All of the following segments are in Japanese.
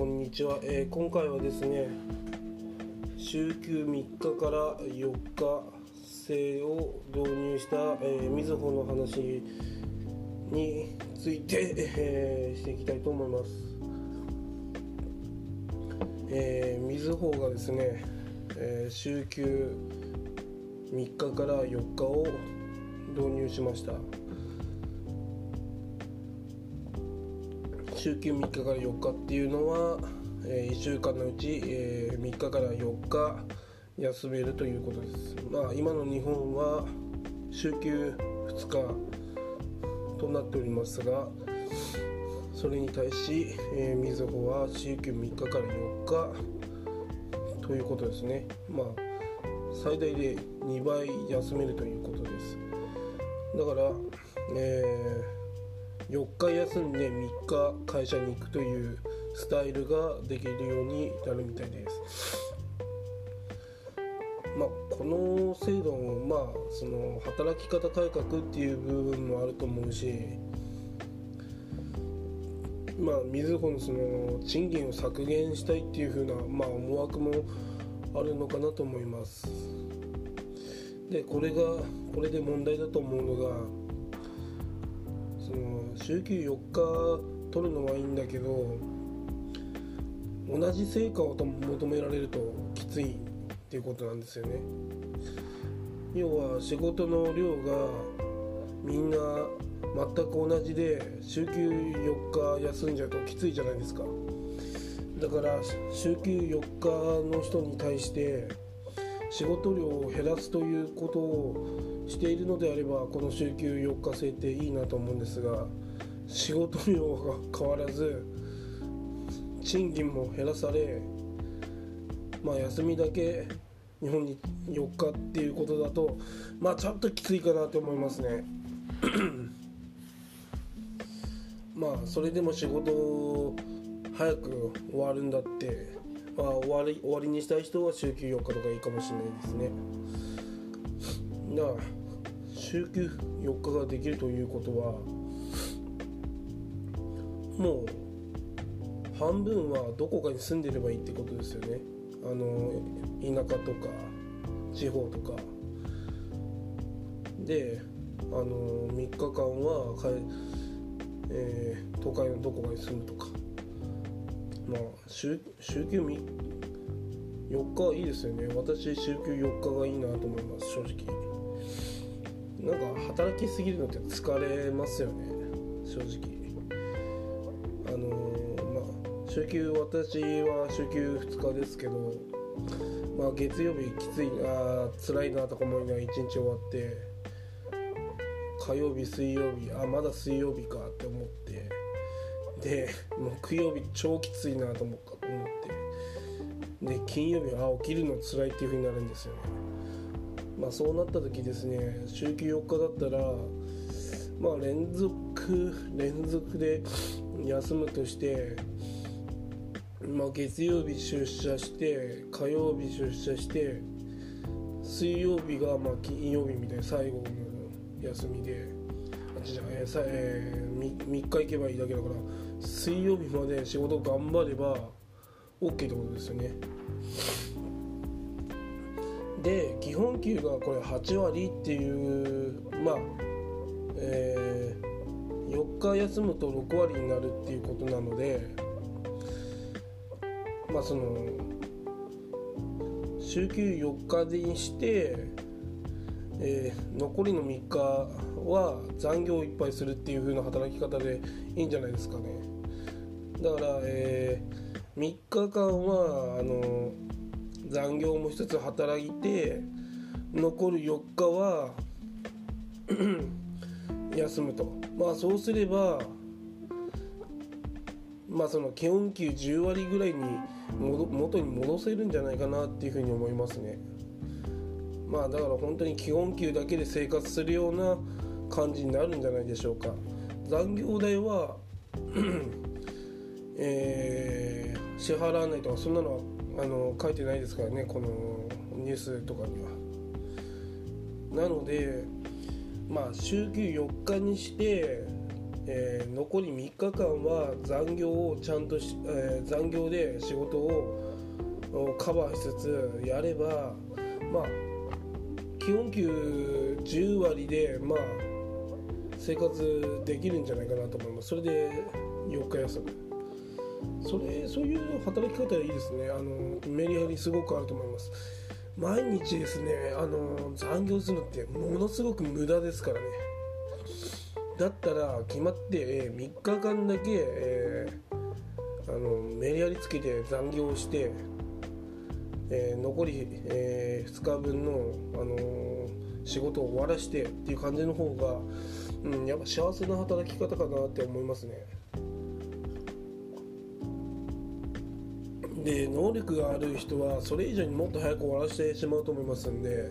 こんにちは、えー、今回はですね週休3日から4日制を導入した、えー、みずほの話について、えー、していきたいと思います、えー、みずほがですね、えー、週休3日から4日を導入しました。週休3日から4日っていうのは、えー、1週間のうち、えー、3日から4日休めるということです。まあ今の日本は週休2日となっておりますがそれに対し、えー、みずほは週休3日から4日ということですね。まあ最大で2倍休めるということです。だから、えー4日休んで3日会社に行くというスタイルができるようになるみたいです。まあこの制度もまあその働き方改革っていう部分もあると思うしまあみずほのその賃金を削減したいっていう風なまあ思惑もあるのかなと思います。でこれがこれで問題だと思うのがその週休4日取るのはいいんだけど同じ成果を求められるときついっていうことなんですよね。要は仕事の量がみんな全く同じで週休4日休んじゃうときついじゃないですか。だから週休4日の人に対して仕事量を減らすということをしているのであればこの週休4日制っていいなと思うんですが仕事量が変わらず賃金も減らされまあ休みだけ日本に4日っていうことだとまあちょっときついかなと思いますね。まあそれでも仕事早く終わるんだってあ、終わり終わりにしたい人は週休4日とかいいかもしれないですね。だから週休4日ができるということはもう半分はどこかに住んでればいいってことですよね。あの田舎とか地方とか。であの3日間はえ、えー、都会のどこかに住むとか。まあ週週休4日はいいですよね。私週休4日がいいなと思います正直。なんか働きすぎるのって疲れますよね。正直。あのー、まあ週休私は週休2日ですけどまあ月曜日きついな辛いなとか思いながら1日終わって火曜日水曜日あまだ水曜日かって思で木曜日超きついなと思ってで金曜日は起きるの辛いっていう風になるんですよ。ねまあそうなった時ですね週休4日だったらまあ連続連続で休むとしてまあ月曜日出社して火曜日出社して水曜日がまあ金曜日みたいな最後の休みで、えーえー、3, 3日行けばいいだけだから水曜日まで仕事頑張れば OK ってことですよね。で基本給がこれ8割っていうまあえー、4日休むと6割になるっていうことなのでまあその週休4日にして、えー、残りの3日は残業をいっぱいするっていう風な働き方でいいんじゃないですかね。だから、えー、3日間はあの残業も一つ働いて残る4日は 休むと。まあそうすればまあその基本給10割ぐらいに元に戻せるんじゃないかなっていうふうに思いますね。まあだから本当に基本給だけで生活するような感じになるんじゃないでしょうか。残業代は えー、支払わないとかそんなのはあの書いてないですからねこのニュースとかには。なのでまあ週休4日にしてえー、残り3日間は残業をちゃんとし、えー、残業で仕事をカバーしつつやればまあ基本給10割でまあ生活できるんじゃないかなと思います。それで4日休むそれそういう働き方はいいですね。あのメリハリすごくあると思います。毎日ですねあの残業するのってものすごく無駄ですからね。だったら決まって、え、3日間だけ、えー、あのメリハリつけて残業して、えー、残り、え2日分の、あの仕事を終わらしてっていう感じの方が、うん、やっぱ幸せな働き方かなって思いますね。で能力がある人はそれ以上にもっと早く終わらせてしまうと思いますんで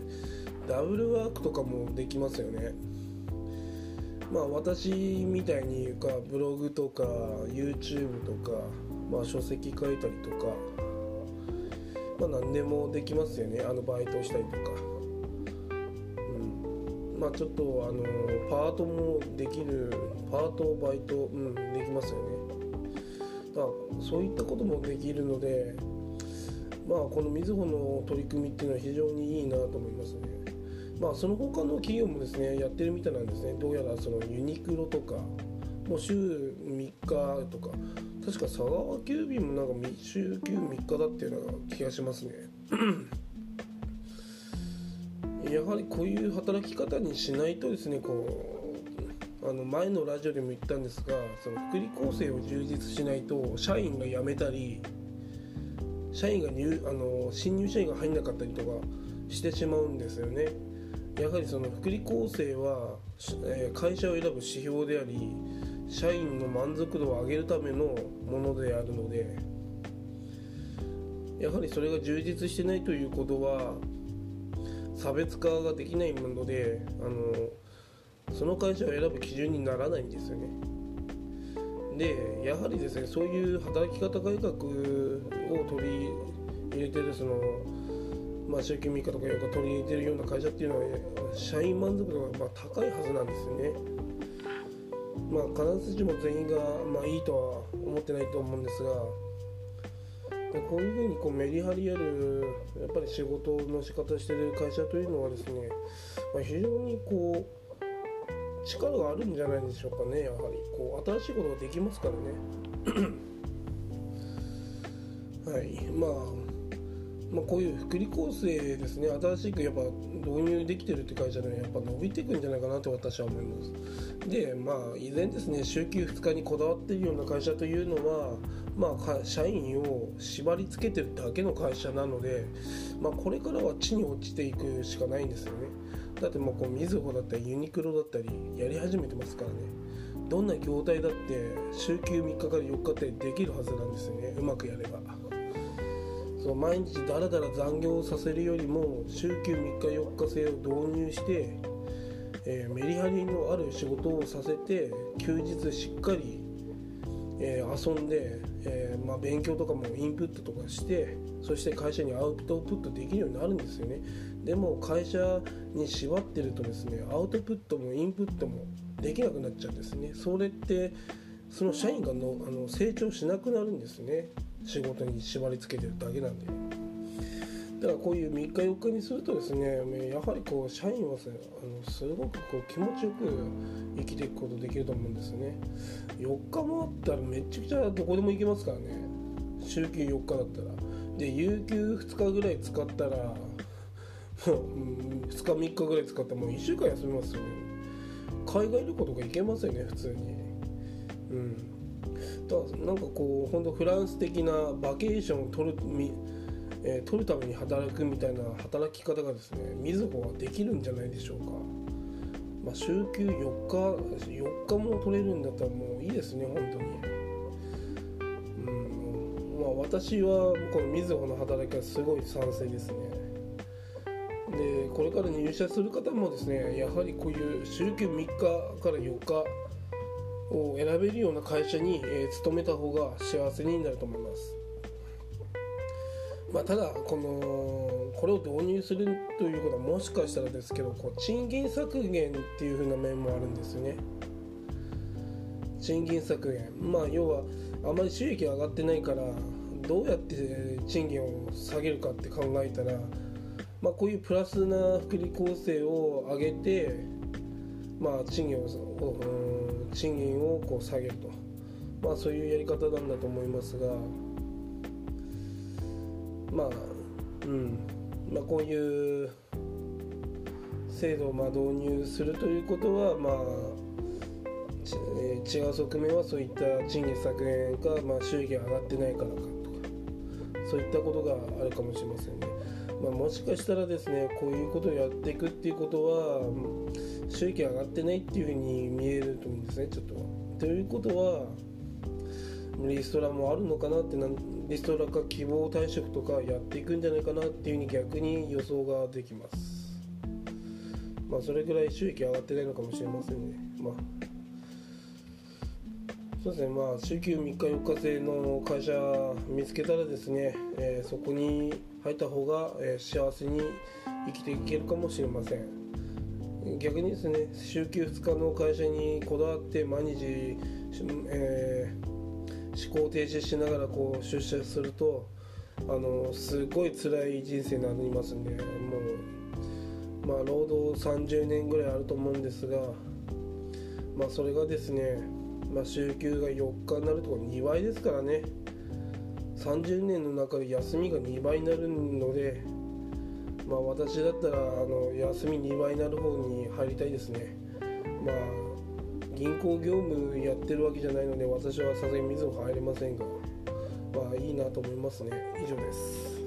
ダブルワークとかもできますよね。まあ私みたいにかブログとか YouTube とか、まあ、書籍書いたりとかまあ何でもできますよね。あのバイトしたりとか。まあちょっとあのパートもできるパートバイトうんできますよねまあ、そういったこともできるので、まあ、このみずほの取り組みっていうのは非常にいいなと思いますね。まあ、その他の企業もですねやってるみたいなんですね。どうやらそのユニクロとか、もう週3日とか、確か佐川急便もなんか週休3日だっていうような気がしますね。やはりこういう働き方にしないとですねこうあの前のラジオでも言ったんですがその福利厚生を充実しないと社員が辞めたり社員が入あの新入社員が入んなかったりとかしてしまうんですよね。やはりその福利厚生は、え、会社を選ぶ指標であり社員の満足度を上げるためのものであるのでやはりそれが充実してないということは差別化ができないものであのその会社を選ぶ基準にならないんですよねでやはりですねそういう働き方改革を取り入れてるそのまあ、週休3日とかよく取り入れてるような会社っていうのは、社員満足度がまあ高いはずなんですよね。まあ、必ずしも全員がまあいいとは思ってないと思うんですが、こういうふうにこうメリハリあるやっぱり仕事の仕方してる会社というのはですね、まあ、非常にこう力があるんじゃないでしょうかねやはり。こう新しいことができますからね。はい。まあまあ、こういう福利厚生ですね。新しくやっぱ導入できてるって会社でやっぱ伸びていくんじゃないかなと私は思います。でまあ依然ですね週休2日にこだわっているような会社というのはまあ社員を縛り付けてるだけの会社なのでまあこれからは地に落ちていくしかないんですよね。だってもうこうみずほだったりユニクロだったりやり始めてますからね。どんな業態だって週休3日から4日ってできるはずなんですよね。うまくやれば。そう毎日だらだら残業させるよりも週休3日4日制を導入して、えー、メリハリのある仕事をさせて休日しっかり、えー、遊んで、えー、まあ、勉強とかもインプットとかしてそして会社にアウトプットできるようになるんですよね。でも会社に縛ってるとですねアウトプットもインプットもできなくなっちゃうんですね。それってその社員がのあの成長しなくなるんですね。仕事に縛りつけてるだけなんで。だからこういう3日4日にするとですねやはりこう社員はあのすごくこう気持ちよく生きていくことできると思うんですね。4日もあったらめちゃくちゃどこでも行けますからね。週休4日だったら。で有給2日ぐらい使ったら2日3日ぐらい使ってもう1週間休みますよね。海外旅行とか行けますよね普通に。うん。ただからなんかこう本当フランス的なバケーションを取るえー、取るために働くみたいな働き方がですねみずほはできるんじゃないでしょうか、まあ、週休4日4日も取れるんだったらもういいですね本当に。うんまあ私はこのみずほの働きはすごい賛成ですね。でこれから入社する方もですねやはりこういう週休3日から4日を選べるような会社に、え、勤めた方が幸せになると思います。まあ、ただこのこれを導入するということはもしかしたらですけどこう賃金削減っていう風な面もあるんですよね。賃金削減まあ要はあまり収益が上がってないからどうやって賃金を下げるかって考えたら、まあ、こういうプラスな福利厚生を上げて、まあ、賃金を賃金をこう下げると、まあ、そういうやり方なんだと思いますがまあうんまあ、こういう制度をま導入するということは、まあ、違う側面はそういった賃金削減か、まあ、収益が上がってないからかとかそういったことがあるかもしれませんね。まあ、もしかしたらですねこういうことをやっていくっていうことは収益上がってないっていうふうに見えると思うんですねちょっと。ということはリストラもあるのかなってリストラか希望退職とかやっていくんじゃないかなっていうふうに逆に予想ができます。まあそれぐらい収益上がってないのかもしれませんね。まあそうですねまあ週休3日4日制の会社見つけたらですね、えー、そこに入った方が、えー、幸せに生きていけるかもしれません逆にですね週休2日の会社にこだわって毎日、えー、思考停止しながらこう出社するとあのすごい辛い人生になりますんでもうまあ労働30年ぐらいあると思うんですがまあそれがですねまあ、週休が4日になるとか2倍ですからね。30年の中で休みが2倍になるので、まあ、私だったらあの休み2倍になる方に入りたいですね。まあ銀行業務やってるわけじゃないので私はさすがに水も入れませんがまあいいなと思いますね。以上です。